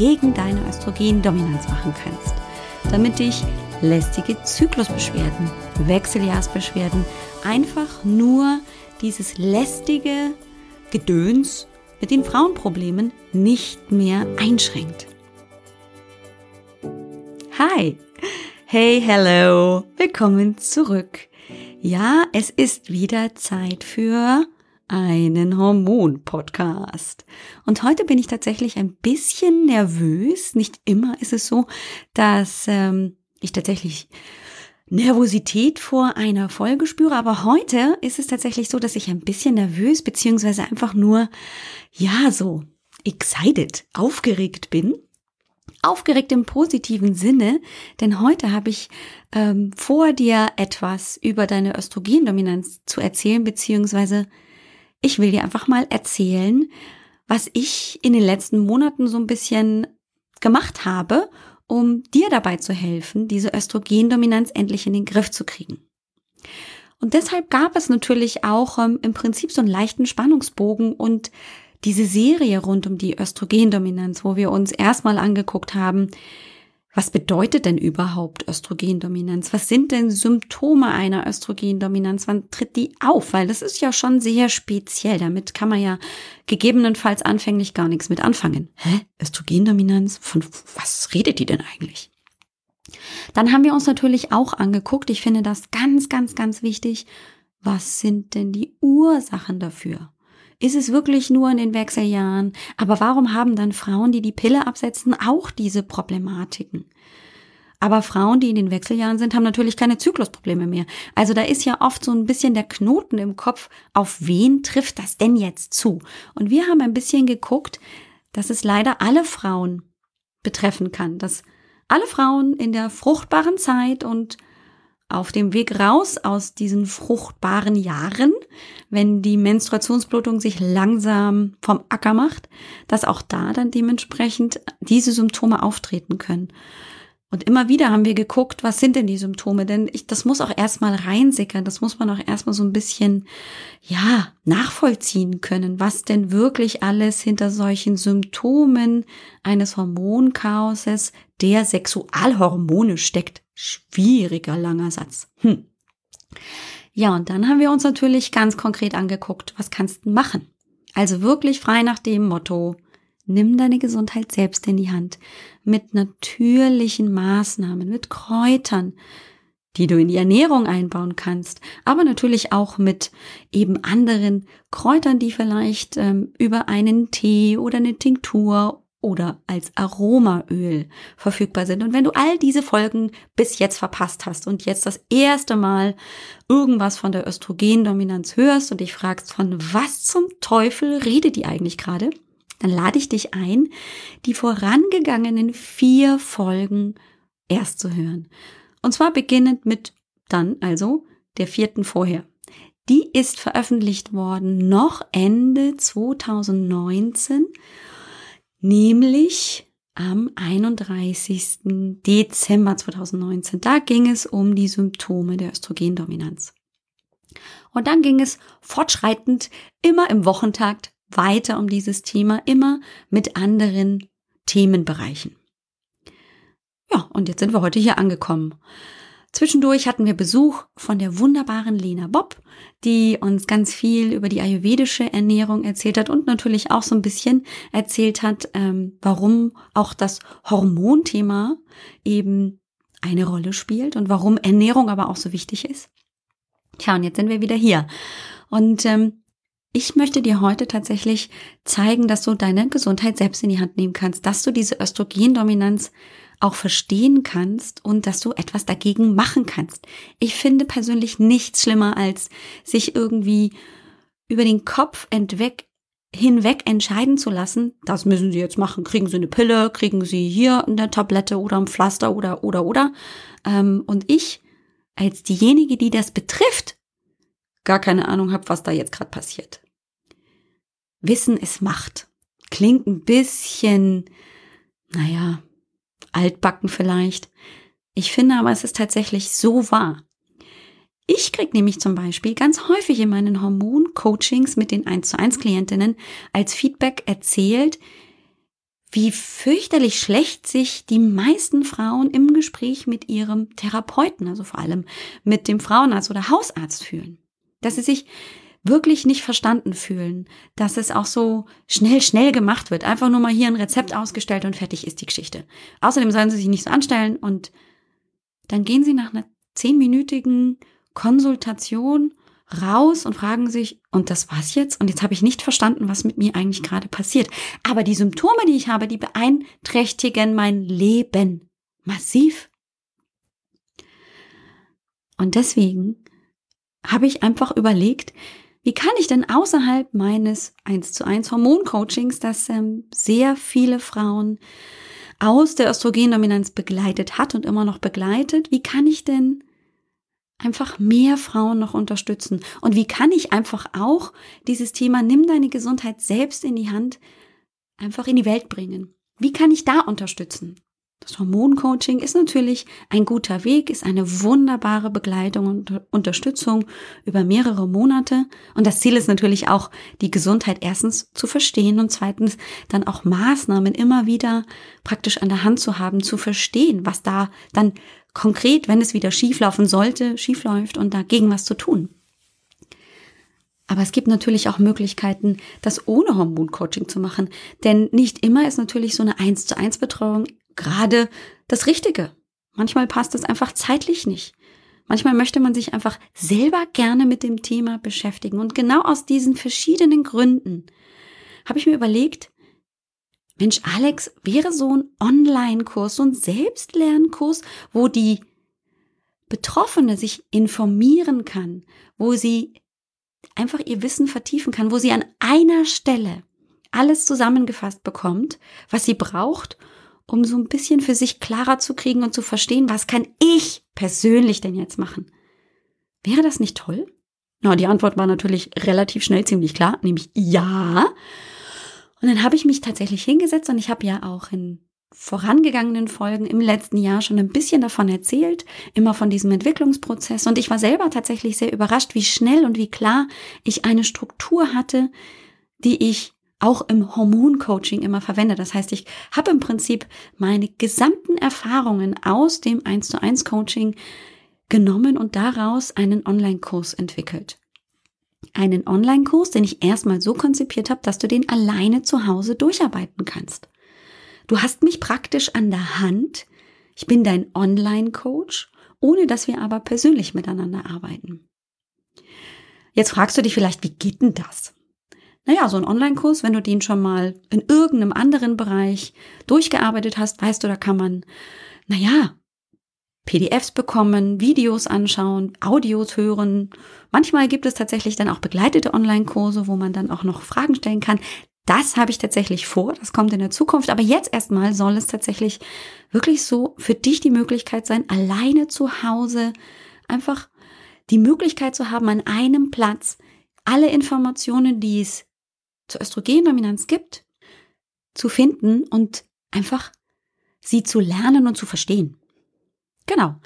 gegen deine Östrogendominanz machen kannst, damit dich lästige Zyklusbeschwerden, Wechseljahrsbeschwerden, einfach nur dieses lästige Gedöns mit den Frauenproblemen nicht mehr einschränkt. Hi! Hey, hello! Willkommen zurück. Ja, es ist wieder Zeit für einen Hormon-Podcast. Und heute bin ich tatsächlich ein bisschen nervös. Nicht immer ist es so, dass ähm, ich tatsächlich Nervosität vor einer Folge spüre, aber heute ist es tatsächlich so, dass ich ein bisschen nervös beziehungsweise einfach nur, ja, so excited, aufgeregt bin. Aufgeregt im positiven Sinne, denn heute habe ich ähm, vor dir etwas über deine Östrogendominanz zu erzählen, beziehungsweise ich will dir einfach mal erzählen, was ich in den letzten Monaten so ein bisschen gemacht habe, um dir dabei zu helfen, diese Östrogendominanz endlich in den Griff zu kriegen. Und deshalb gab es natürlich auch ähm, im Prinzip so einen leichten Spannungsbogen und diese Serie rund um die Östrogendominanz, wo wir uns erstmal angeguckt haben, was bedeutet denn überhaupt Östrogendominanz? Was sind denn Symptome einer Östrogendominanz? Wann tritt die auf? Weil das ist ja schon sehr speziell. Damit kann man ja gegebenenfalls anfänglich gar nichts mit anfangen. Hä? Östrogendominanz? Von was redet die denn eigentlich? Dann haben wir uns natürlich auch angeguckt, ich finde das ganz, ganz, ganz wichtig, was sind denn die Ursachen dafür? Ist es wirklich nur in den Wechseljahren? Aber warum haben dann Frauen, die die Pille absetzen, auch diese Problematiken? Aber Frauen, die in den Wechseljahren sind, haben natürlich keine Zyklusprobleme mehr. Also da ist ja oft so ein bisschen der Knoten im Kopf, auf wen trifft das denn jetzt zu? Und wir haben ein bisschen geguckt, dass es leider alle Frauen betreffen kann, dass alle Frauen in der fruchtbaren Zeit und auf dem Weg raus aus diesen fruchtbaren Jahren, wenn die Menstruationsblutung sich langsam vom Acker macht, dass auch da dann dementsprechend diese Symptome auftreten können. Und immer wieder haben wir geguckt, was sind denn die Symptome? Denn ich, das muss auch erstmal reinsickern, das muss man auch erstmal so ein bisschen, ja, nachvollziehen können, was denn wirklich alles hinter solchen Symptomen eines Hormonchaoses der Sexualhormone steckt. Schwieriger langer Satz. Hm. Ja, und dann haben wir uns natürlich ganz konkret angeguckt, was kannst du machen? Also wirklich frei nach dem Motto, nimm deine Gesundheit selbst in die Hand mit natürlichen Maßnahmen, mit Kräutern, die du in die Ernährung einbauen kannst, aber natürlich auch mit eben anderen Kräutern, die vielleicht ähm, über einen Tee oder eine Tinktur oder als Aromaöl verfügbar sind. Und wenn du all diese Folgen bis jetzt verpasst hast und jetzt das erste Mal irgendwas von der Östrogendominanz hörst und dich fragst, von was zum Teufel redet die eigentlich gerade, dann lade ich dich ein, die vorangegangenen vier Folgen erst zu hören. Und zwar beginnend mit dann also der vierten vorher. Die ist veröffentlicht worden noch Ende 2019 nämlich am 31. Dezember 2019. Da ging es um die Symptome der Östrogendominanz. Und dann ging es fortschreitend immer im Wochentakt weiter um dieses Thema, immer mit anderen Themenbereichen. Ja, und jetzt sind wir heute hier angekommen. Zwischendurch hatten wir Besuch von der wunderbaren Lena Bob, die uns ganz viel über die ayurvedische Ernährung erzählt hat und natürlich auch so ein bisschen erzählt hat, ähm, warum auch das Hormonthema eben eine Rolle spielt und warum Ernährung aber auch so wichtig ist. Tja, und jetzt sind wir wieder hier. Und ähm, ich möchte dir heute tatsächlich zeigen, dass du deine Gesundheit selbst in die Hand nehmen kannst, dass du diese Östrogendominanz auch verstehen kannst und dass du etwas dagegen machen kannst. Ich finde persönlich nichts schlimmer, als sich irgendwie über den Kopf entweg hinweg entscheiden zu lassen, das müssen Sie jetzt machen. Kriegen Sie eine Pille, kriegen Sie hier eine Tablette oder ein Pflaster oder, oder, oder. Ähm, und ich als diejenige, die das betrifft, gar keine Ahnung habe, was da jetzt gerade passiert. Wissen ist Macht. Klingt ein bisschen, naja, altbacken vielleicht. Ich finde aber, es ist tatsächlich so wahr. Ich kriege nämlich zum Beispiel ganz häufig in meinen Hormon-Coachings mit den 1 zu 1 Klientinnen als Feedback erzählt, wie fürchterlich schlecht sich die meisten Frauen im Gespräch mit ihrem Therapeuten, also vor allem mit dem Frauenarzt oder Hausarzt fühlen. Dass sie sich wirklich nicht verstanden fühlen, dass es auch so schnell, schnell gemacht wird. Einfach nur mal hier ein Rezept ausgestellt und fertig ist die Geschichte. Außerdem sollen sie sich nicht so anstellen und dann gehen sie nach einer zehnminütigen Konsultation raus und fragen sich, und das war's jetzt? Und jetzt habe ich nicht verstanden, was mit mir eigentlich gerade passiert. Aber die Symptome, die ich habe, die beeinträchtigen mein Leben massiv. Und deswegen habe ich einfach überlegt, wie kann ich denn außerhalb meines 1 zu 1 Hormoncoachings, das ähm, sehr viele Frauen aus der Östrogendominanz begleitet hat und immer noch begleitet, wie kann ich denn einfach mehr Frauen noch unterstützen? Und wie kann ich einfach auch dieses Thema, nimm deine Gesundheit selbst in die Hand, einfach in die Welt bringen? Wie kann ich da unterstützen? Das Hormoncoaching ist natürlich ein guter Weg, ist eine wunderbare Begleitung und Unterstützung über mehrere Monate. Und das Ziel ist natürlich auch, die Gesundheit erstens zu verstehen und zweitens dann auch Maßnahmen immer wieder praktisch an der Hand zu haben, zu verstehen, was da dann konkret, wenn es wieder schieflaufen sollte, schiefläuft und dagegen was zu tun. Aber es gibt natürlich auch Möglichkeiten, das ohne Hormoncoaching zu machen. Denn nicht immer ist natürlich so eine 1 zu 1 Betreuung gerade das Richtige. Manchmal passt es einfach zeitlich nicht. Manchmal möchte man sich einfach selber gerne mit dem Thema beschäftigen. Und genau aus diesen verschiedenen Gründen habe ich mir überlegt, Mensch, Alex, wäre so ein Online-Kurs, so ein Selbstlernkurs, wo die Betroffene sich informieren kann, wo sie einfach ihr Wissen vertiefen kann, wo sie an einer Stelle alles zusammengefasst bekommt, was sie braucht, um so ein bisschen für sich klarer zu kriegen und zu verstehen, was kann ich persönlich denn jetzt machen? Wäre das nicht toll? Na, die Antwort war natürlich relativ schnell ziemlich klar, nämlich ja. Und dann habe ich mich tatsächlich hingesetzt und ich habe ja auch in vorangegangenen Folgen im letzten Jahr schon ein bisschen davon erzählt, immer von diesem Entwicklungsprozess. Und ich war selber tatsächlich sehr überrascht, wie schnell und wie klar ich eine Struktur hatte, die ich auch im Hormoncoaching immer verwende. Das heißt, ich habe im Prinzip meine gesamten Erfahrungen aus dem 1 zu 1 Coaching genommen und daraus einen Online-Kurs entwickelt einen Online-Kurs, den ich erstmal so konzipiert habe, dass du den alleine zu Hause durcharbeiten kannst. Du hast mich praktisch an der Hand. Ich bin dein Online-Coach, ohne dass wir aber persönlich miteinander arbeiten. Jetzt fragst du dich vielleicht, wie geht denn das? Naja, so ein Online-Kurs, wenn du den schon mal in irgendeinem anderen Bereich durchgearbeitet hast, weißt du, da kann man, naja, PDFs bekommen, Videos anschauen, Audios hören. Manchmal gibt es tatsächlich dann auch begleitete Online-Kurse, wo man dann auch noch Fragen stellen kann. Das habe ich tatsächlich vor, das kommt in der Zukunft. Aber jetzt erstmal soll es tatsächlich wirklich so für dich die Möglichkeit sein, alleine zu Hause einfach die Möglichkeit zu haben, an einem Platz alle Informationen, die es zur Östrogendominanz gibt, zu finden und einfach sie zu lernen und zu verstehen. Genau.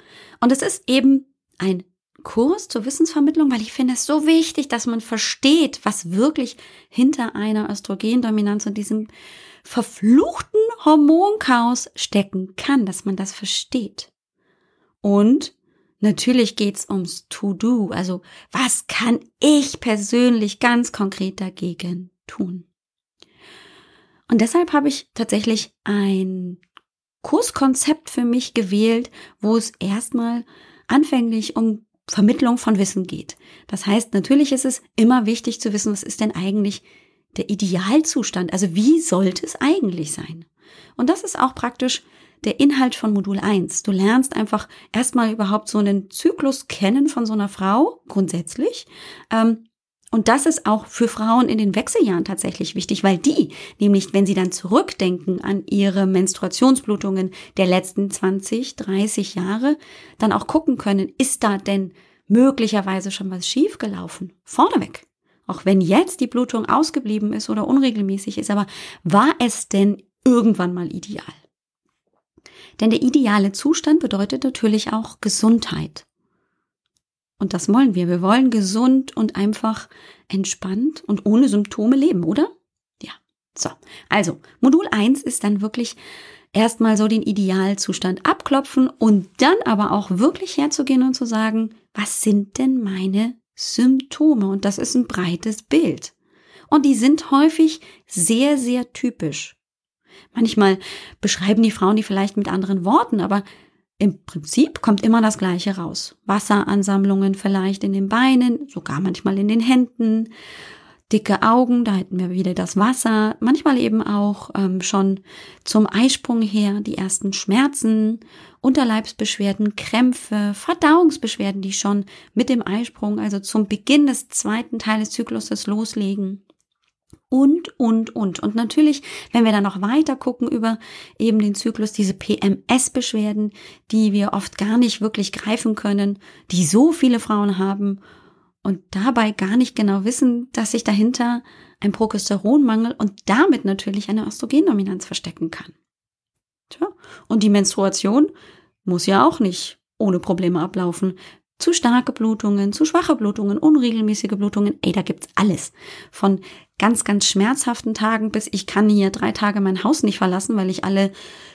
Und es ist eben ein Kurs zur Wissensvermittlung, weil ich finde es so wichtig, dass man versteht, was wirklich hinter einer Östrogendominanz und diesem verfluchten Hormonchaos stecken kann, dass man das versteht. Und natürlich geht's ums To-Do, also was kann ich persönlich ganz konkret dagegen tun? Und deshalb habe ich tatsächlich ein Kurskonzept für mich gewählt, wo es erstmal anfänglich um Vermittlung von Wissen geht. Das heißt, natürlich ist es immer wichtig zu wissen, was ist denn eigentlich der Idealzustand? Also wie sollte es eigentlich sein? Und das ist auch praktisch der Inhalt von Modul 1. Du lernst einfach erstmal überhaupt so einen Zyklus kennen von so einer Frau, grundsätzlich. Ähm, Und das ist auch für Frauen in den Wechseljahren tatsächlich wichtig, weil die, nämlich wenn sie dann zurückdenken an ihre Menstruationsblutungen der letzten 20, 30 Jahre, dann auch gucken können, ist da denn möglicherweise schon was schiefgelaufen? Vorneweg. Auch wenn jetzt die Blutung ausgeblieben ist oder unregelmäßig ist, aber war es denn irgendwann mal ideal? Denn der ideale Zustand bedeutet natürlich auch Gesundheit. Und das wollen wir. Wir wollen gesund und einfach entspannt und ohne Symptome leben, oder? Ja. So. Also, Modul 1 ist dann wirklich erstmal so den Idealzustand abklopfen und dann aber auch wirklich herzugehen und zu sagen, was sind denn meine Symptome? Und das ist ein breites Bild. Und die sind häufig sehr, sehr typisch. Manchmal beschreiben die Frauen die vielleicht mit anderen Worten, aber im Prinzip kommt immer das Gleiche raus. Wasseransammlungen vielleicht in den Beinen, sogar manchmal in den Händen, dicke Augen, da hätten wir wieder das Wasser, manchmal eben auch ähm, schon zum Eisprung her die ersten Schmerzen, Unterleibsbeschwerden, Krämpfe, Verdauungsbeschwerden, die schon mit dem Eisprung, also zum Beginn des zweiten Teiles Zykluses loslegen und, und, und. Und natürlich, wenn wir dann noch weiter gucken über eben den Zyklus, diese PMS-Beschwerden, die wir oft gar nicht wirklich greifen können, die so viele Frauen haben und dabei gar nicht genau wissen, dass sich dahinter ein Progesteronmangel und damit natürlich eine Östrogendominanz verstecken kann. Tja, und die Menstruation muss ja auch nicht ohne Probleme ablaufen zu starke Blutungen, zu schwache Blutungen, unregelmäßige Blutungen. Ey, da gibt's alles. Von ganz, ganz schmerzhaften Tagen bis ich kann hier drei Tage mein Haus nicht verlassen, weil ich alle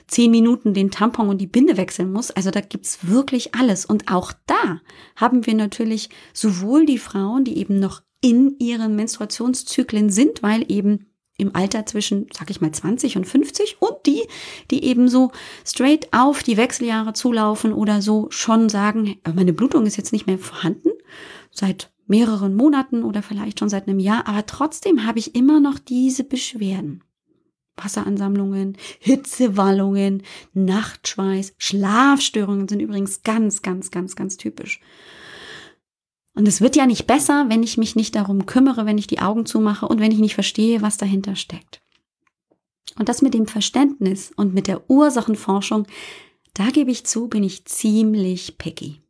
zehn Minuten den Tampon und die Binde wechseln muss. Also da gibt's wirklich alles. Und auch da haben wir natürlich sowohl die Frauen, die eben noch in ihren Menstruationszyklen sind, weil eben im Alter zwischen, sag ich mal, 20 und 50 und die, die eben so straight auf die Wechseljahre zulaufen oder so schon sagen, meine Blutung ist jetzt nicht mehr vorhanden, seit mehreren Monaten oder vielleicht schon seit einem Jahr, aber trotzdem habe ich immer noch diese Beschwerden. Wasseransammlungen, Hitzewallungen, Nachtschweiß, Schlafstörungen sind übrigens ganz, ganz, ganz, ganz typisch. Und es wird ja nicht besser, wenn ich mich nicht darum kümmere, wenn ich die Augen zumache und wenn ich nicht verstehe, was dahinter steckt. Und das mit dem Verständnis und mit der Ursachenforschung, da gebe ich zu, bin ich ziemlich picky.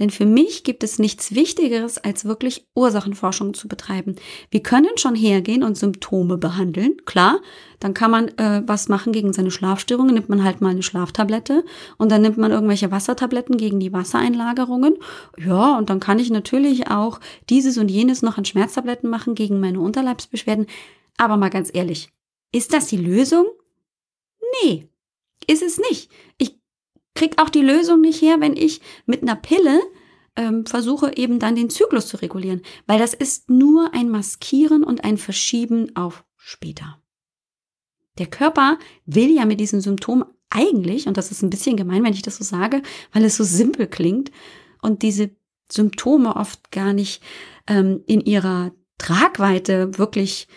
Denn für mich gibt es nichts Wichtigeres, als wirklich Ursachenforschung zu betreiben. Wir können schon hergehen und Symptome behandeln, klar. Dann kann man äh, was machen gegen seine Schlafstörungen, nimmt man halt mal eine Schlaftablette und dann nimmt man irgendwelche Wassertabletten gegen die Wassereinlagerungen. Ja, und dann kann ich natürlich auch dieses und jenes noch an Schmerztabletten machen gegen meine Unterleibsbeschwerden. Aber mal ganz ehrlich, ist das die Lösung? Nee, ist es nicht. Ich krieg auch die Lösung nicht her, wenn ich mit einer Pille ähm, versuche eben dann den Zyklus zu regulieren, weil das ist nur ein Maskieren und ein Verschieben auf später. Der Körper will ja mit diesen Symptomen eigentlich, und das ist ein bisschen gemein, wenn ich das so sage, weil es so simpel klingt und diese Symptome oft gar nicht ähm, in ihrer Tragweite wirklich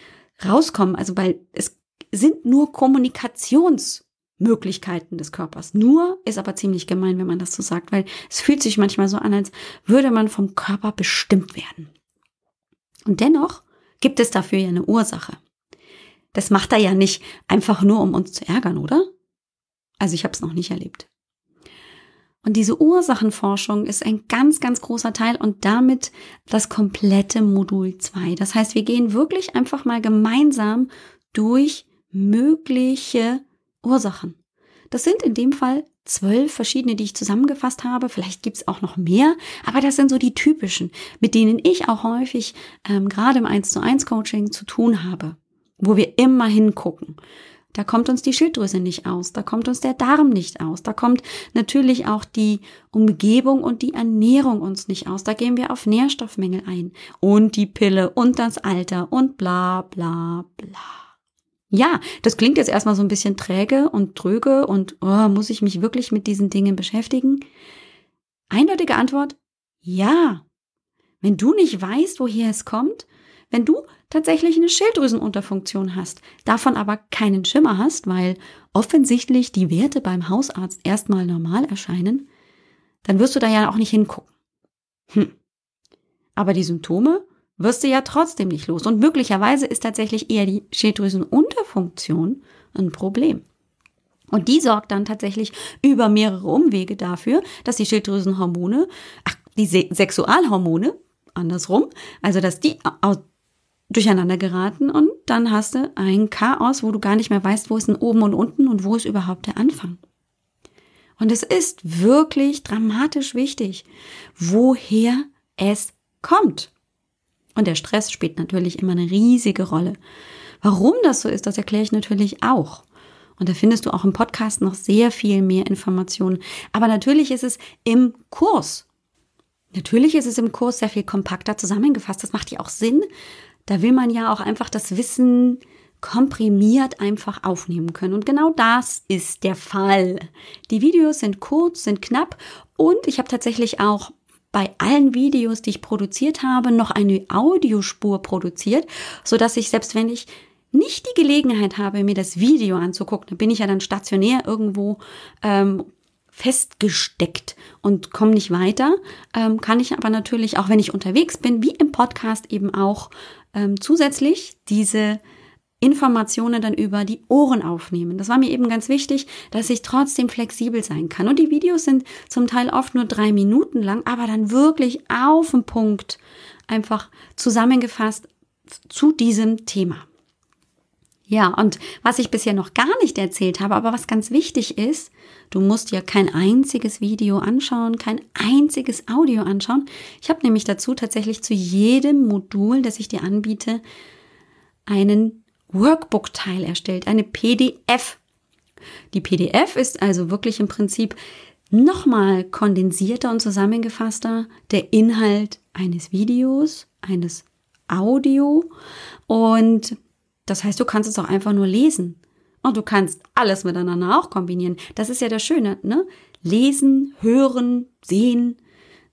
rauskommen. Also weil es sind nur Kommunikations Möglichkeiten des Körpers. Nur ist aber ziemlich gemein, wenn man das so sagt, weil es fühlt sich manchmal so an, als würde man vom Körper bestimmt werden. Und dennoch gibt es dafür ja eine Ursache. Das macht er ja nicht einfach nur, um uns zu ärgern, oder? Also ich habe es noch nicht erlebt. Und diese Ursachenforschung ist ein ganz, ganz großer Teil und damit das komplette Modul 2. Das heißt, wir gehen wirklich einfach mal gemeinsam durch mögliche Ursachen. Das sind in dem Fall zwölf verschiedene, die ich zusammengefasst habe. Vielleicht gibt's auch noch mehr, aber das sind so die typischen, mit denen ich auch häufig ähm, gerade im 1 zu 1 Coaching zu tun habe, wo wir immer hingucken. Da kommt uns die Schilddrüse nicht aus, da kommt uns der Darm nicht aus, da kommt natürlich auch die Umgebung und die Ernährung uns nicht aus. Da gehen wir auf Nährstoffmängel ein und die Pille und das Alter und bla bla bla. Ja, das klingt jetzt erstmal so ein bisschen träge und tröge und oh, muss ich mich wirklich mit diesen Dingen beschäftigen? Eindeutige Antwort, ja. Wenn du nicht weißt, woher es kommt, wenn du tatsächlich eine Schilddrüsenunterfunktion hast, davon aber keinen Schimmer hast, weil offensichtlich die Werte beim Hausarzt erstmal normal erscheinen, dann wirst du da ja auch nicht hingucken. Hm. Aber die Symptome, wirst du ja trotzdem nicht los. Und möglicherweise ist tatsächlich eher die Schilddrüsenunterfunktion ein Problem. Und die sorgt dann tatsächlich über mehrere Umwege dafür, dass die Schilddrüsenhormone, ach, die Se Sexualhormone, andersrum, also dass die durcheinander geraten und dann hast du ein Chaos, wo du gar nicht mehr weißt, wo ist denn oben und unten und wo ist überhaupt der Anfang. Und es ist wirklich dramatisch wichtig, woher es kommt. Und der Stress spielt natürlich immer eine riesige Rolle. Warum das so ist, das erkläre ich natürlich auch. Und da findest du auch im Podcast noch sehr viel mehr Informationen. Aber natürlich ist es im Kurs. Natürlich ist es im Kurs sehr viel kompakter zusammengefasst. Das macht ja auch Sinn. Da will man ja auch einfach das Wissen komprimiert einfach aufnehmen können. Und genau das ist der Fall. Die Videos sind kurz, sind knapp und ich habe tatsächlich auch bei allen Videos, die ich produziert habe, noch eine Audiospur produziert, so dass ich selbst wenn ich nicht die Gelegenheit habe, mir das Video anzugucken, dann bin ich ja dann stationär irgendwo ähm, festgesteckt und komme nicht weiter, ähm, kann ich aber natürlich, auch wenn ich unterwegs bin, wie im Podcast eben auch ähm, zusätzlich diese Informationen dann über die Ohren aufnehmen. Das war mir eben ganz wichtig, dass ich trotzdem flexibel sein kann. Und die Videos sind zum Teil oft nur drei Minuten lang, aber dann wirklich auf den Punkt einfach zusammengefasst zu diesem Thema. Ja, und was ich bisher noch gar nicht erzählt habe, aber was ganz wichtig ist, du musst ja kein einziges Video anschauen, kein einziges Audio anschauen. Ich habe nämlich dazu tatsächlich zu jedem Modul, das ich dir anbiete, einen Workbook-Teil erstellt, eine PDF. Die PDF ist also wirklich im Prinzip nochmal kondensierter und zusammengefasster der Inhalt eines Videos, eines Audio und das heißt, du kannst es auch einfach nur lesen. Und du kannst alles miteinander auch kombinieren. Das ist ja das Schöne, ne? Lesen, hören, sehen.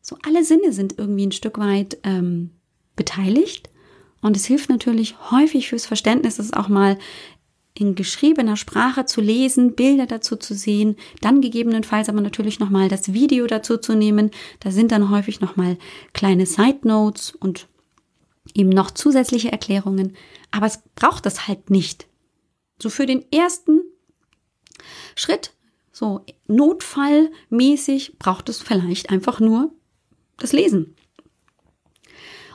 So alle Sinne sind irgendwie ein Stück weit ähm, beteiligt. Und es hilft natürlich häufig fürs Verständnis, das auch mal in geschriebener Sprache zu lesen, Bilder dazu zu sehen, dann gegebenenfalls aber natürlich nochmal das Video dazu zu nehmen. Da sind dann häufig nochmal kleine Side Notes und eben noch zusätzliche Erklärungen. Aber es braucht das halt nicht. So für den ersten Schritt, so notfallmäßig, braucht es vielleicht einfach nur das Lesen.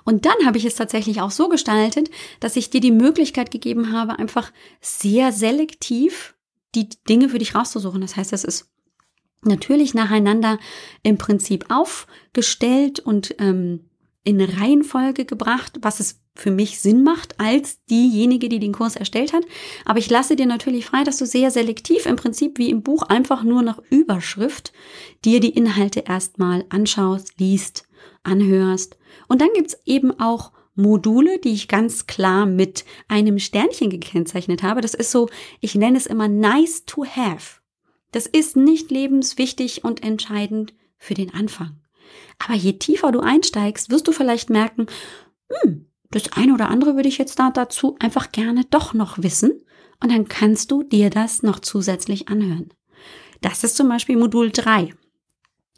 Und dann habe ich es tatsächlich auch so gestaltet, dass ich dir die Möglichkeit gegeben habe, einfach sehr selektiv die Dinge für dich rauszusuchen. Das heißt, es ist natürlich nacheinander im Prinzip aufgestellt und ähm, in Reihenfolge gebracht, was es für mich Sinn macht als diejenige, die den Kurs erstellt hat. Aber ich lasse dir natürlich frei, dass du sehr selektiv im Prinzip wie im Buch einfach nur nach Überschrift dir die Inhalte erstmal anschaust, liest, anhörst und dann gibt's eben auch Module, die ich ganz klar mit einem Sternchen gekennzeichnet habe. Das ist so, ich nenne es immer nice to have. Das ist nicht lebenswichtig und entscheidend für den Anfang. Aber je tiefer du einsteigst, wirst du vielleicht merken, hm, das eine oder andere würde ich jetzt da dazu einfach gerne doch noch wissen. Und dann kannst du dir das noch zusätzlich anhören. Das ist zum Beispiel Modul 3.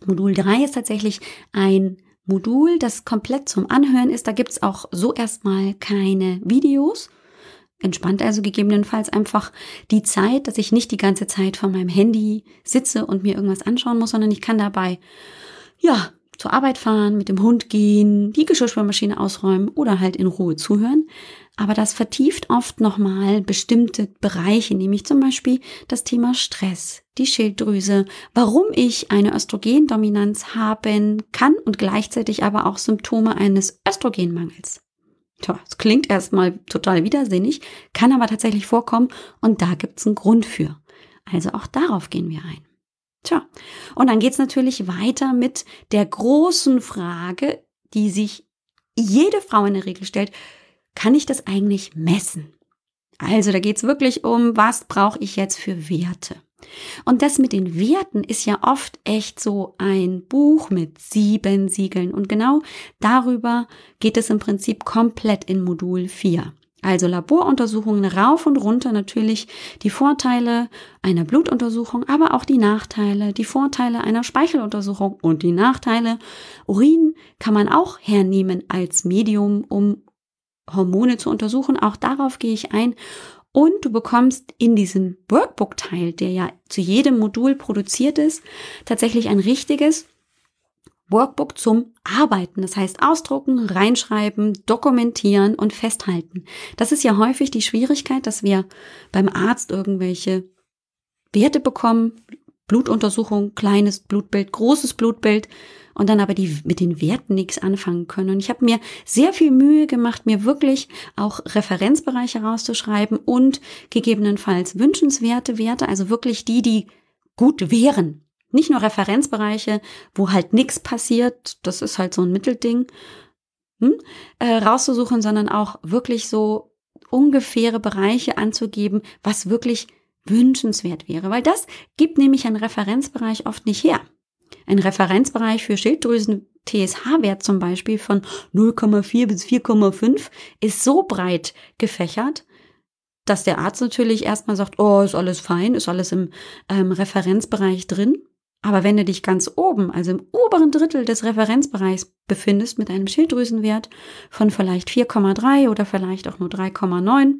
Modul 3 ist tatsächlich ein Modul, das komplett zum Anhören ist. Da gibt's auch so erstmal keine Videos. Entspannt also gegebenenfalls einfach die Zeit, dass ich nicht die ganze Zeit vor meinem Handy sitze und mir irgendwas anschauen muss, sondern ich kann dabei, ja, zur Arbeit fahren, mit dem Hund gehen, die Geschirrspülmaschine ausräumen oder halt in Ruhe zuhören. Aber das vertieft oft nochmal bestimmte Bereiche, nämlich zum Beispiel das Thema Stress, die Schilddrüse, warum ich eine Östrogendominanz haben kann und gleichzeitig aber auch Symptome eines Östrogenmangels. Tja, das klingt erstmal total widersinnig, kann aber tatsächlich vorkommen und da gibt's einen Grund für. Also auch darauf gehen wir ein. Tja, und dann geht's natürlich weiter mit der großen Frage, die sich jede Frau in der Regel stellt, kann ich das eigentlich messen? Also da geht's wirklich um, was brauche ich jetzt für Werte? Und das mit den Werten ist ja oft echt so ein Buch mit sieben Siegeln. Und genau darüber geht es im Prinzip komplett in Modul 4. Also Laboruntersuchungen rauf und runter natürlich die Vorteile einer Blutuntersuchung, aber auch die Nachteile, die Vorteile einer Speicheluntersuchung und die Nachteile. Urin kann man auch hernehmen als Medium, um Hormone zu untersuchen. Auch darauf gehe ich ein. Und du bekommst in diesem Workbook-Teil, der ja zu jedem Modul produziert ist, tatsächlich ein richtiges Workbook zum Arbeiten. Das heißt ausdrucken, reinschreiben, dokumentieren und festhalten. Das ist ja häufig die Schwierigkeit, dass wir beim Arzt irgendwelche Werte bekommen, Blutuntersuchung, kleines Blutbild, großes Blutbild und dann aber die mit den Werten nichts anfangen können. Und ich habe mir sehr viel Mühe gemacht, mir wirklich auch Referenzbereiche rauszuschreiben und gegebenenfalls wünschenswerte Werte, also wirklich die, die gut wären. Nicht nur Referenzbereiche, wo halt nichts passiert, das ist halt so ein Mittelding, hm, äh, rauszusuchen, sondern auch wirklich so ungefähre Bereiche anzugeben, was wirklich wünschenswert wäre, weil das gibt nämlich ein Referenzbereich oft nicht her. Ein Referenzbereich für Schilddrüsen TSH-Wert zum Beispiel von 0,4 bis 4,5 ist so breit gefächert, dass der Arzt natürlich erstmal sagt, oh, ist alles fein, ist alles im ähm, Referenzbereich drin. Aber wenn du dich ganz oben, also im oberen Drittel des Referenzbereichs befindest mit einem Schilddrüsenwert von vielleicht 4,3 oder vielleicht auch nur 3,9,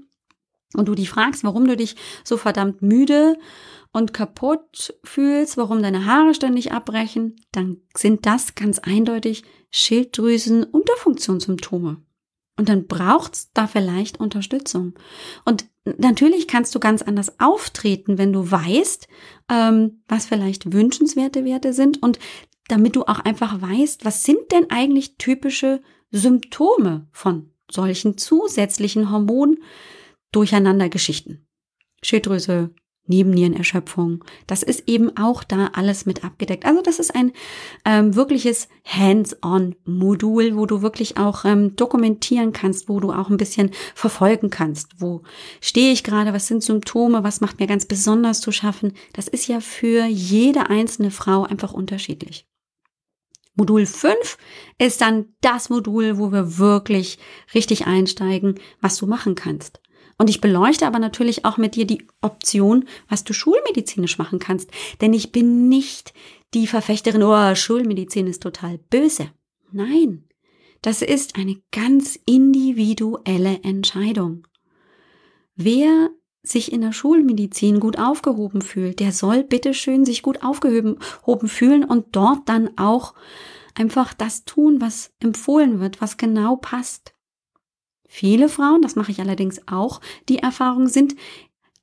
und du dich fragst, warum du dich so verdammt müde und kaputt fühlst, warum deine Haare ständig abbrechen, dann sind das ganz eindeutig Schilddrüsen-Unterfunktionssymptome. Und dann braucht's da vielleicht Unterstützung. Und natürlich kannst du ganz anders auftreten, wenn du weißt, ähm, was vielleicht wünschenswerte Werte sind und damit du auch einfach weißt, was sind denn eigentlich typische Symptome von solchen zusätzlichen Hormonen, Durcheinandergeschichten. Schilddrüse, Nebennierenerschöpfung. Das ist eben auch da alles mit abgedeckt. Also das ist ein ähm, wirkliches Hands-on-Modul, wo du wirklich auch ähm, dokumentieren kannst, wo du auch ein bisschen verfolgen kannst. Wo stehe ich gerade? Was sind Symptome? Was macht mir ganz besonders zu schaffen? Das ist ja für jede einzelne Frau einfach unterschiedlich. Modul 5 ist dann das Modul, wo wir wirklich richtig einsteigen, was du machen kannst. Und ich beleuchte aber natürlich auch mit dir die Option, was du schulmedizinisch machen kannst. Denn ich bin nicht die Verfechterin, oh, Schulmedizin ist total böse. Nein, das ist eine ganz individuelle Entscheidung. Wer sich in der Schulmedizin gut aufgehoben fühlt, der soll bitteschön sich gut aufgehoben fühlen und dort dann auch einfach das tun, was empfohlen wird, was genau passt. Viele Frauen, das mache ich allerdings auch, die Erfahrung sind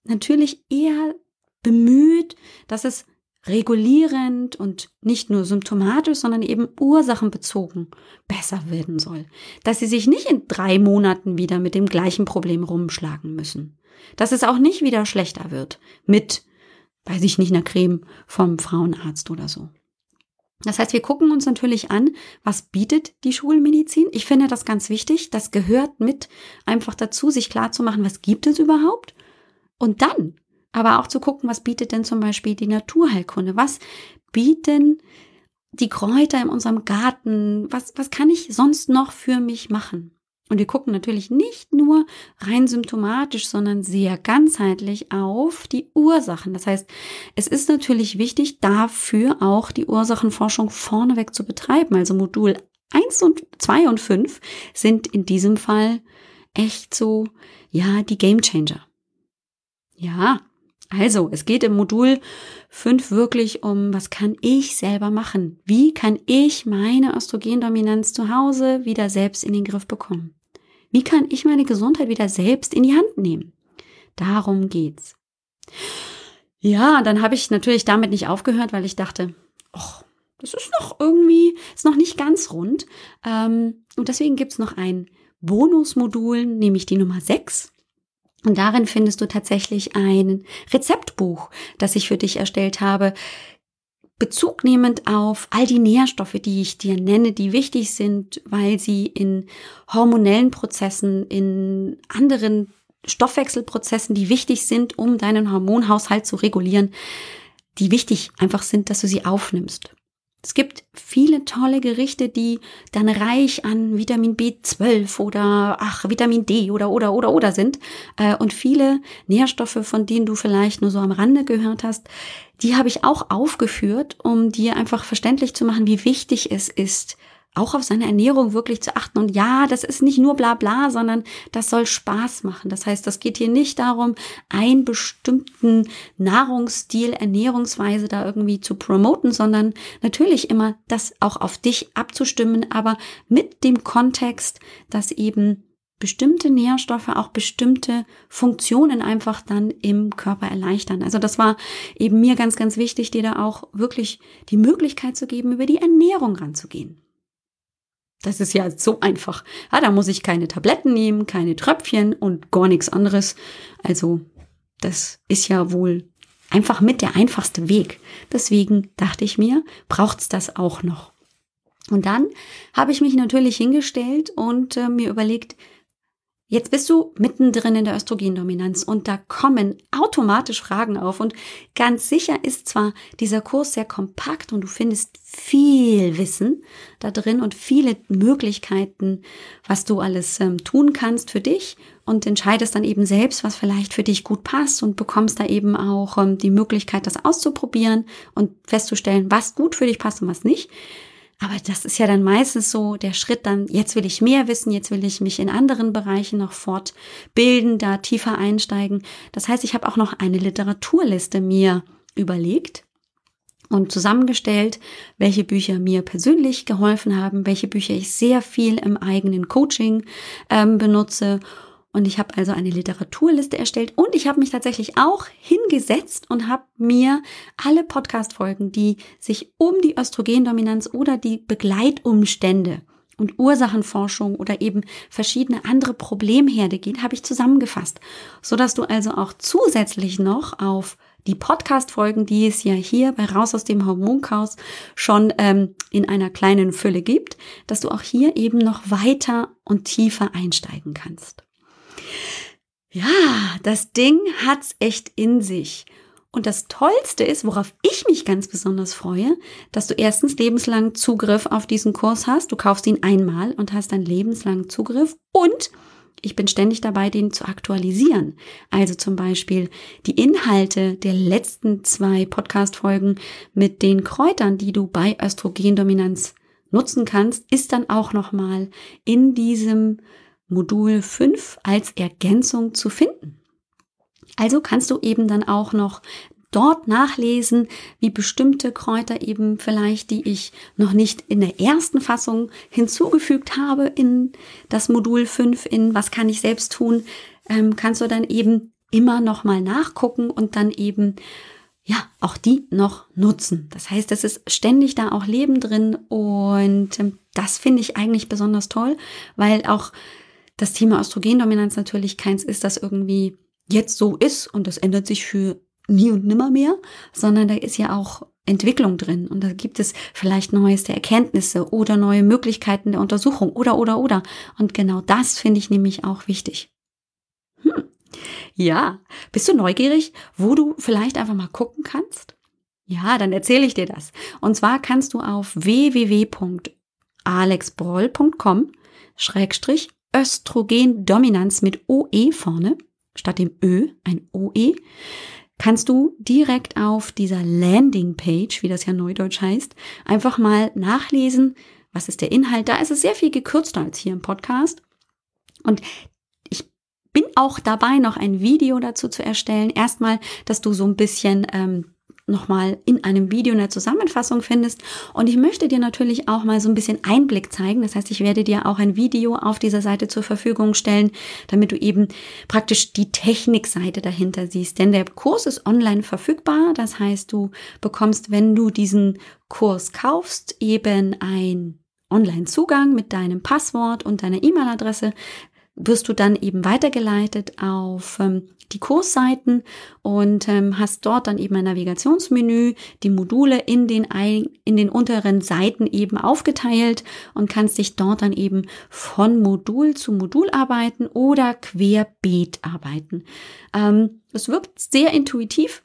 natürlich eher bemüht, dass es regulierend und nicht nur symptomatisch, sondern eben ursachenbezogen besser werden soll. Dass sie sich nicht in drei Monaten wieder mit dem gleichen Problem rumschlagen müssen. Dass es auch nicht wieder schlechter wird mit, weiß ich nicht, einer Creme vom Frauenarzt oder so. Das heißt, wir gucken uns natürlich an, was bietet die Schulmedizin. Ich finde das ganz wichtig. Das gehört mit einfach dazu, sich klar zu machen, was gibt es überhaupt? Und dann aber auch zu gucken, was bietet denn zum Beispiel die Naturheilkunde? Was bieten die Kräuter in unserem Garten? Was, was kann ich sonst noch für mich machen? Und wir gucken natürlich nicht nur rein symptomatisch, sondern sehr ganzheitlich auf die Ursachen. Das heißt, es ist natürlich wichtig, dafür auch die Ursachenforschung vorneweg zu betreiben. Also Modul 1 und 2 und 5 sind in diesem Fall echt so, ja, die Game Changer. Ja, also, es geht im Modul 5 wirklich um, was kann ich selber machen? Wie kann ich meine Östrogendominanz zu Hause wieder selbst in den Griff bekommen? Wie kann ich meine Gesundheit wieder selbst in die Hand nehmen? Darum geht's. Ja, dann habe ich natürlich damit nicht aufgehört, weil ich dachte, ach, das ist noch irgendwie, ist noch nicht ganz rund. Ähm, und deswegen gibt's noch ein Bonusmodul, nämlich die Nummer 6. Und darin findest du tatsächlich ein Rezeptbuch, das ich für dich erstellt habe, Bezug nehmend auf all die Nährstoffe, die ich dir nenne, die wichtig sind, weil sie in hormonellen Prozessen, in anderen Stoffwechselprozessen, die wichtig sind, um deinen Hormonhaushalt zu regulieren, die wichtig einfach sind, dass du sie aufnimmst. Es gibt viele tolle Gerichte, die dann reich an Vitamin B12 oder ach, Vitamin D oder oder oder oder sind. Äh, und viele Nährstoffe, von denen du vielleicht nur so am Rande gehört hast, die habe ich auch aufgeführt, um dir einfach verständlich zu machen, wie wichtig es ist, auch auf seine Ernährung wirklich zu achten. Und ja, das ist nicht nur bla bla, sondern das soll Spaß machen. Das heißt, das geht hier nicht darum, einen bestimmten Nahrungsstil, Ernährungsweise da irgendwie zu promoten, sondern natürlich immer das auch auf dich abzustimmen, aber mit dem Kontext, dass eben bestimmte Nährstoffe auch bestimmte Funktionen einfach dann im Körper erleichtern. Also das war eben mir ganz, ganz wichtig, dir da auch wirklich die Möglichkeit zu geben, über die Ernährung ranzugehen. Das ist ja so einfach. Ja, da muss ich keine Tabletten nehmen, keine Tröpfchen und gar nichts anderes. Also das ist ja wohl einfach mit der einfachste Weg. Deswegen dachte ich mir, braucht's das auch noch. Und dann habe ich mich natürlich hingestellt und äh, mir überlegt, Jetzt bist du mittendrin in der Östrogendominanz und da kommen automatisch Fragen auf und ganz sicher ist zwar dieser Kurs sehr kompakt und du findest viel Wissen da drin und viele Möglichkeiten, was du alles ähm, tun kannst für dich und entscheidest dann eben selbst, was vielleicht für dich gut passt und bekommst da eben auch ähm, die Möglichkeit, das auszuprobieren und festzustellen, was gut für dich passt und was nicht. Aber das ist ja dann meistens so der Schritt dann, jetzt will ich mehr wissen, jetzt will ich mich in anderen Bereichen noch fortbilden, da tiefer einsteigen. Das heißt, ich habe auch noch eine Literaturliste mir überlegt und zusammengestellt, welche Bücher mir persönlich geholfen haben, welche Bücher ich sehr viel im eigenen Coaching ähm, benutze und ich habe also eine Literaturliste erstellt und ich habe mich tatsächlich auch hingesetzt und habe mir alle Podcast-Folgen, die sich um die Östrogendominanz oder die Begleitumstände und Ursachenforschung oder eben verschiedene andere Problemherde geht, habe ich zusammengefasst, so dass du also auch zusätzlich noch auf die Podcast-Folgen, die es ja hier bei Raus aus dem Hormonchaos schon ähm, in einer kleinen Fülle gibt, dass du auch hier eben noch weiter und tiefer einsteigen kannst. Ja, das Ding hat's echt in sich. Und das Tollste ist, worauf ich mich ganz besonders freue, dass du erstens lebenslang Zugriff auf diesen Kurs hast. Du kaufst ihn einmal und hast dann lebenslang Zugriff. Und ich bin ständig dabei, den zu aktualisieren. Also zum Beispiel die Inhalte der letzten zwei Podcast-Folgen mit den Kräutern, die du bei Östrogendominanz nutzen kannst, ist dann auch nochmal in diesem Modul 5 als Ergänzung zu finden. Also kannst du eben dann auch noch dort nachlesen, wie bestimmte Kräuter eben vielleicht, die ich noch nicht in der ersten Fassung hinzugefügt habe in das Modul 5, in was kann ich selbst tun, ähm, kannst du dann eben immer noch mal nachgucken und dann eben ja, auch die noch nutzen. Das heißt, es ist ständig da auch Leben drin und ähm, das finde ich eigentlich besonders toll, weil auch das Thema Östrogendominanz natürlich keins ist, das irgendwie jetzt so ist und das ändert sich für nie und nimmer mehr, sondern da ist ja auch Entwicklung drin und da gibt es vielleicht neueste Erkenntnisse oder neue Möglichkeiten der Untersuchung oder oder oder und genau das finde ich nämlich auch wichtig. Hm. Ja, bist du neugierig, wo du vielleicht einfach mal gucken kannst? Ja, dann erzähle ich dir das. Und zwar kannst du auf www.alexbroll.com Östrogendominanz mit OE vorne, statt dem Ö ein OE, kannst du direkt auf dieser Landingpage, wie das ja neudeutsch heißt, einfach mal nachlesen, was ist der Inhalt. Da ist es sehr viel gekürzter als hier im Podcast. Und ich bin auch dabei, noch ein Video dazu zu erstellen. Erstmal, dass du so ein bisschen ähm, nochmal in einem Video eine Zusammenfassung findest. Und ich möchte dir natürlich auch mal so ein bisschen Einblick zeigen. Das heißt, ich werde dir auch ein Video auf dieser Seite zur Verfügung stellen, damit du eben praktisch die Technikseite dahinter siehst. Denn der Kurs ist online verfügbar. Das heißt, du bekommst, wenn du diesen Kurs kaufst, eben ein Online-Zugang mit deinem Passwort und deiner E-Mail-Adresse wirst du dann eben weitergeleitet auf ähm, die Kursseiten und ähm, hast dort dann eben ein Navigationsmenü, die Module in den, ein, in den unteren Seiten eben aufgeteilt und kannst dich dort dann eben von Modul zu Modul arbeiten oder querbeet arbeiten. Ähm, es wirkt sehr intuitiv,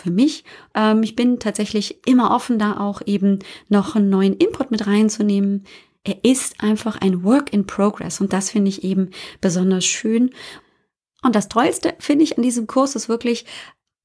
für mich. Ähm, ich bin tatsächlich immer offen, da auch eben noch einen neuen Input mit reinzunehmen. Er ist einfach ein Work in Progress und das finde ich eben besonders schön. Und das Tollste finde ich an diesem Kurs ist wirklich,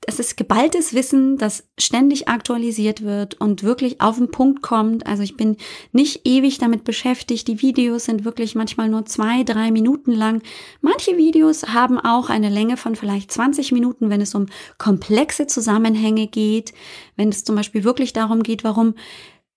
es ist geballtes Wissen, das ständig aktualisiert wird und wirklich auf den Punkt kommt. Also ich bin nicht ewig damit beschäftigt. Die Videos sind wirklich manchmal nur zwei, drei Minuten lang. Manche Videos haben auch eine Länge von vielleicht 20 Minuten, wenn es um komplexe Zusammenhänge geht. Wenn es zum Beispiel wirklich darum geht, warum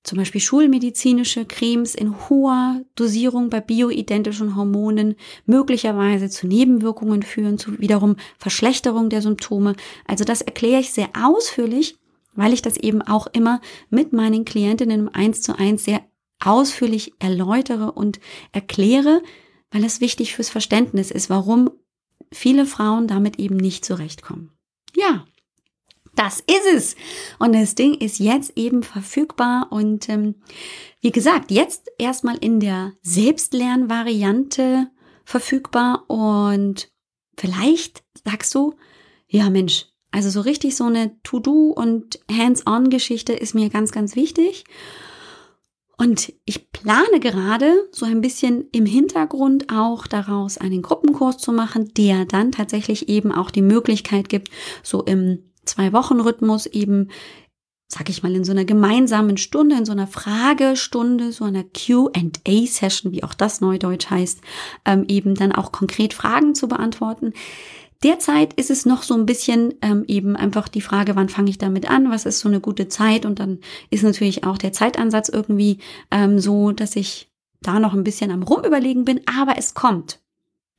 zum Beispiel schulmedizinische Cremes in hoher Dosierung bei bioidentischen Hormonen möglicherweise zu Nebenwirkungen führen, zu wiederum Verschlechterung der Symptome. Also das erkläre ich sehr ausführlich, weil ich das eben auch immer mit meinen Klientinnen im Eins zu eins sehr ausführlich erläutere und erkläre, weil es wichtig fürs Verständnis ist, warum viele Frauen damit eben nicht zurechtkommen. Ja, das ist es. Und das Ding ist jetzt eben verfügbar. Und ähm, wie gesagt, jetzt erstmal in der Selbstlernvariante verfügbar. Und vielleicht sagst du, ja Mensch, also so richtig so eine To-Do und Hands-on-Geschichte ist mir ganz, ganz wichtig. Und ich plane gerade so ein bisschen im Hintergrund auch daraus einen Gruppenkurs zu machen, der dann tatsächlich eben auch die Möglichkeit gibt, so im Zwei-Wochen-Rhythmus eben, sag ich mal, in so einer gemeinsamen Stunde, in so einer Fragestunde, so einer QA-Session, wie auch das Neudeutsch heißt, ähm, eben dann auch konkret Fragen zu beantworten. Derzeit ist es noch so ein bisschen ähm, eben einfach die Frage, wann fange ich damit an, was ist so eine gute Zeit und dann ist natürlich auch der Zeitansatz irgendwie ähm, so, dass ich da noch ein bisschen am Rumüberlegen bin, aber es kommt.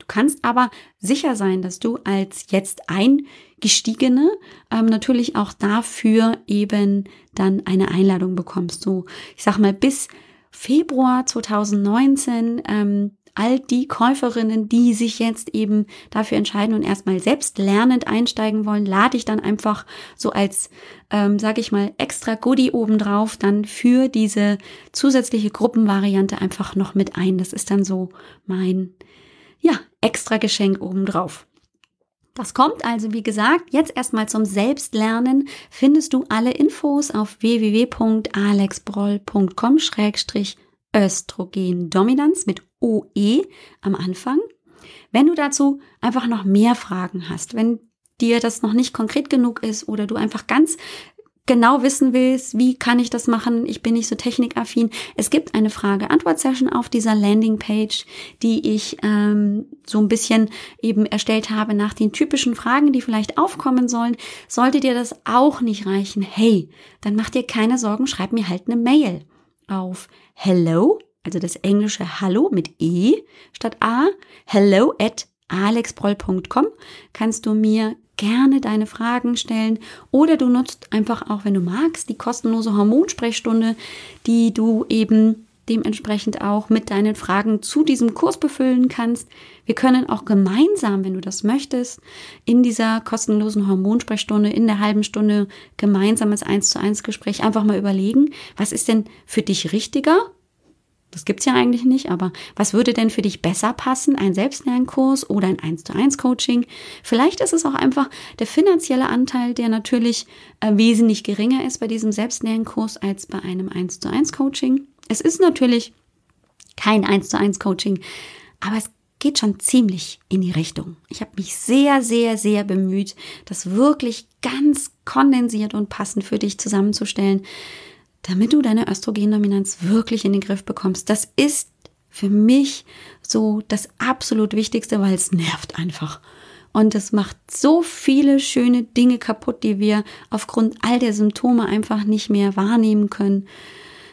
Du kannst aber sicher sein, dass du als jetzt Eingestiegene ähm, natürlich auch dafür eben dann eine Einladung bekommst. So, ich sag mal, bis Februar 2019 ähm, all die Käuferinnen, die sich jetzt eben dafür entscheiden und erstmal selbst lernend einsteigen wollen, lade ich dann einfach so als, ähm, sage ich mal, extra Goodie obendrauf dann für diese zusätzliche Gruppenvariante einfach noch mit ein. Das ist dann so mein ja, extra Geschenk obendrauf. Das kommt also, wie gesagt, jetzt erstmal zum Selbstlernen. Findest du alle Infos auf www.alexbroll.com-östrogendominanz mit OE am Anfang. Wenn du dazu einfach noch mehr Fragen hast, wenn dir das noch nicht konkret genug ist oder du einfach ganz genau wissen willst, wie kann ich das machen, ich bin nicht so technikaffin, es gibt eine Frage-Antwort-Session auf dieser Landingpage, die ich ähm, so ein bisschen eben erstellt habe nach den typischen Fragen, die vielleicht aufkommen sollen. Sollte dir das auch nicht reichen, hey, dann mach dir keine Sorgen, schreib mir halt eine Mail auf hello, also das englische Hallo mit E statt A, hello at alexbroll.com kannst du mir gerne deine Fragen stellen oder du nutzt einfach auch, wenn du magst, die kostenlose Hormonsprechstunde, die du eben dementsprechend auch mit deinen Fragen zu diesem Kurs befüllen kannst. Wir können auch gemeinsam, wenn du das möchtest, in dieser kostenlosen Hormonsprechstunde in der halben Stunde gemeinsames 1 zu 1 Gespräch einfach mal überlegen, was ist denn für dich richtiger das gibt's ja eigentlich nicht, aber was würde denn für dich besser passen? Ein Selbstlernkurs oder ein 1 zu 1 Coaching? Vielleicht ist es auch einfach der finanzielle Anteil, der natürlich äh, wesentlich geringer ist bei diesem Selbstlernkurs als bei einem 1 zu 1 Coaching. Es ist natürlich kein 1 zu 1 Coaching, aber es geht schon ziemlich in die Richtung. Ich habe mich sehr, sehr, sehr bemüht, das wirklich ganz kondensiert und passend für dich zusammenzustellen damit du deine Östrogendominanz wirklich in den Griff bekommst. Das ist für mich so das absolut Wichtigste, weil es nervt einfach. Und es macht so viele schöne Dinge kaputt, die wir aufgrund all der Symptome einfach nicht mehr wahrnehmen können.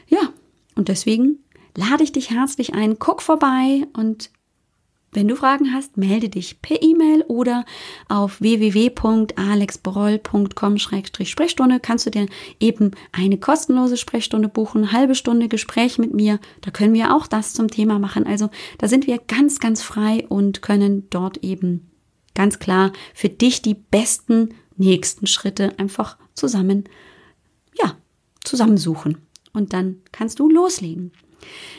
Ja, und deswegen lade ich dich herzlich ein, guck vorbei und wenn du Fragen hast, melde dich per E-Mail oder auf www.alexbroll.com-sprechstunde kannst du dir eben eine kostenlose Sprechstunde buchen, halbe Stunde Gespräch mit mir. Da können wir auch das zum Thema machen. Also da sind wir ganz, ganz frei und können dort eben ganz klar für dich die besten nächsten Schritte einfach zusammen, ja, zusammensuchen. Und dann kannst du loslegen.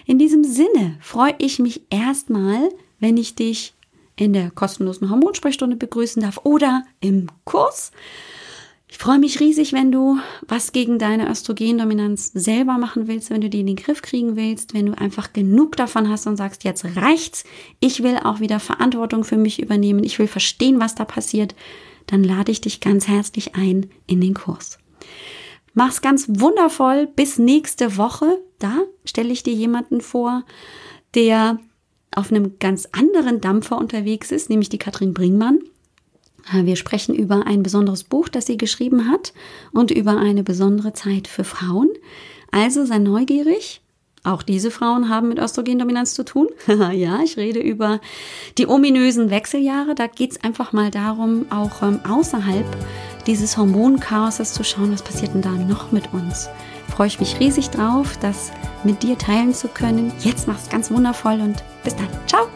In diesem Sinne freue ich mich erstmal, wenn ich dich in der kostenlosen Hormonsprechstunde begrüßen darf oder im Kurs. Ich freue mich riesig, wenn du was gegen deine Östrogendominanz selber machen willst, wenn du die in den Griff kriegen willst, wenn du einfach genug davon hast und sagst, jetzt reicht's. Ich will auch wieder Verantwortung für mich übernehmen. Ich will verstehen, was da passiert. dann lade ich dich ganz herzlich ein in den Kurs. Mach's ganz wundervoll bis nächste Woche. Da stelle ich dir jemanden vor, der auf einem ganz anderen Dampfer unterwegs ist, nämlich die Katrin Bringmann. Äh, wir sprechen über ein besonderes Buch, das sie geschrieben hat und über eine besondere Zeit für Frauen. Also sei neugierig. Auch diese Frauen haben mit Östrogendominanz zu tun. ja, ich rede über die ominösen Wechseljahre. Da geht es einfach mal darum, auch ähm, außerhalb dieses Hormonchaoses zu schauen, was passiert denn da noch mit uns. Freue ich mich riesig drauf, das mit dir teilen zu können. Jetzt mach's ganz wundervoll und bis dann. Ciao!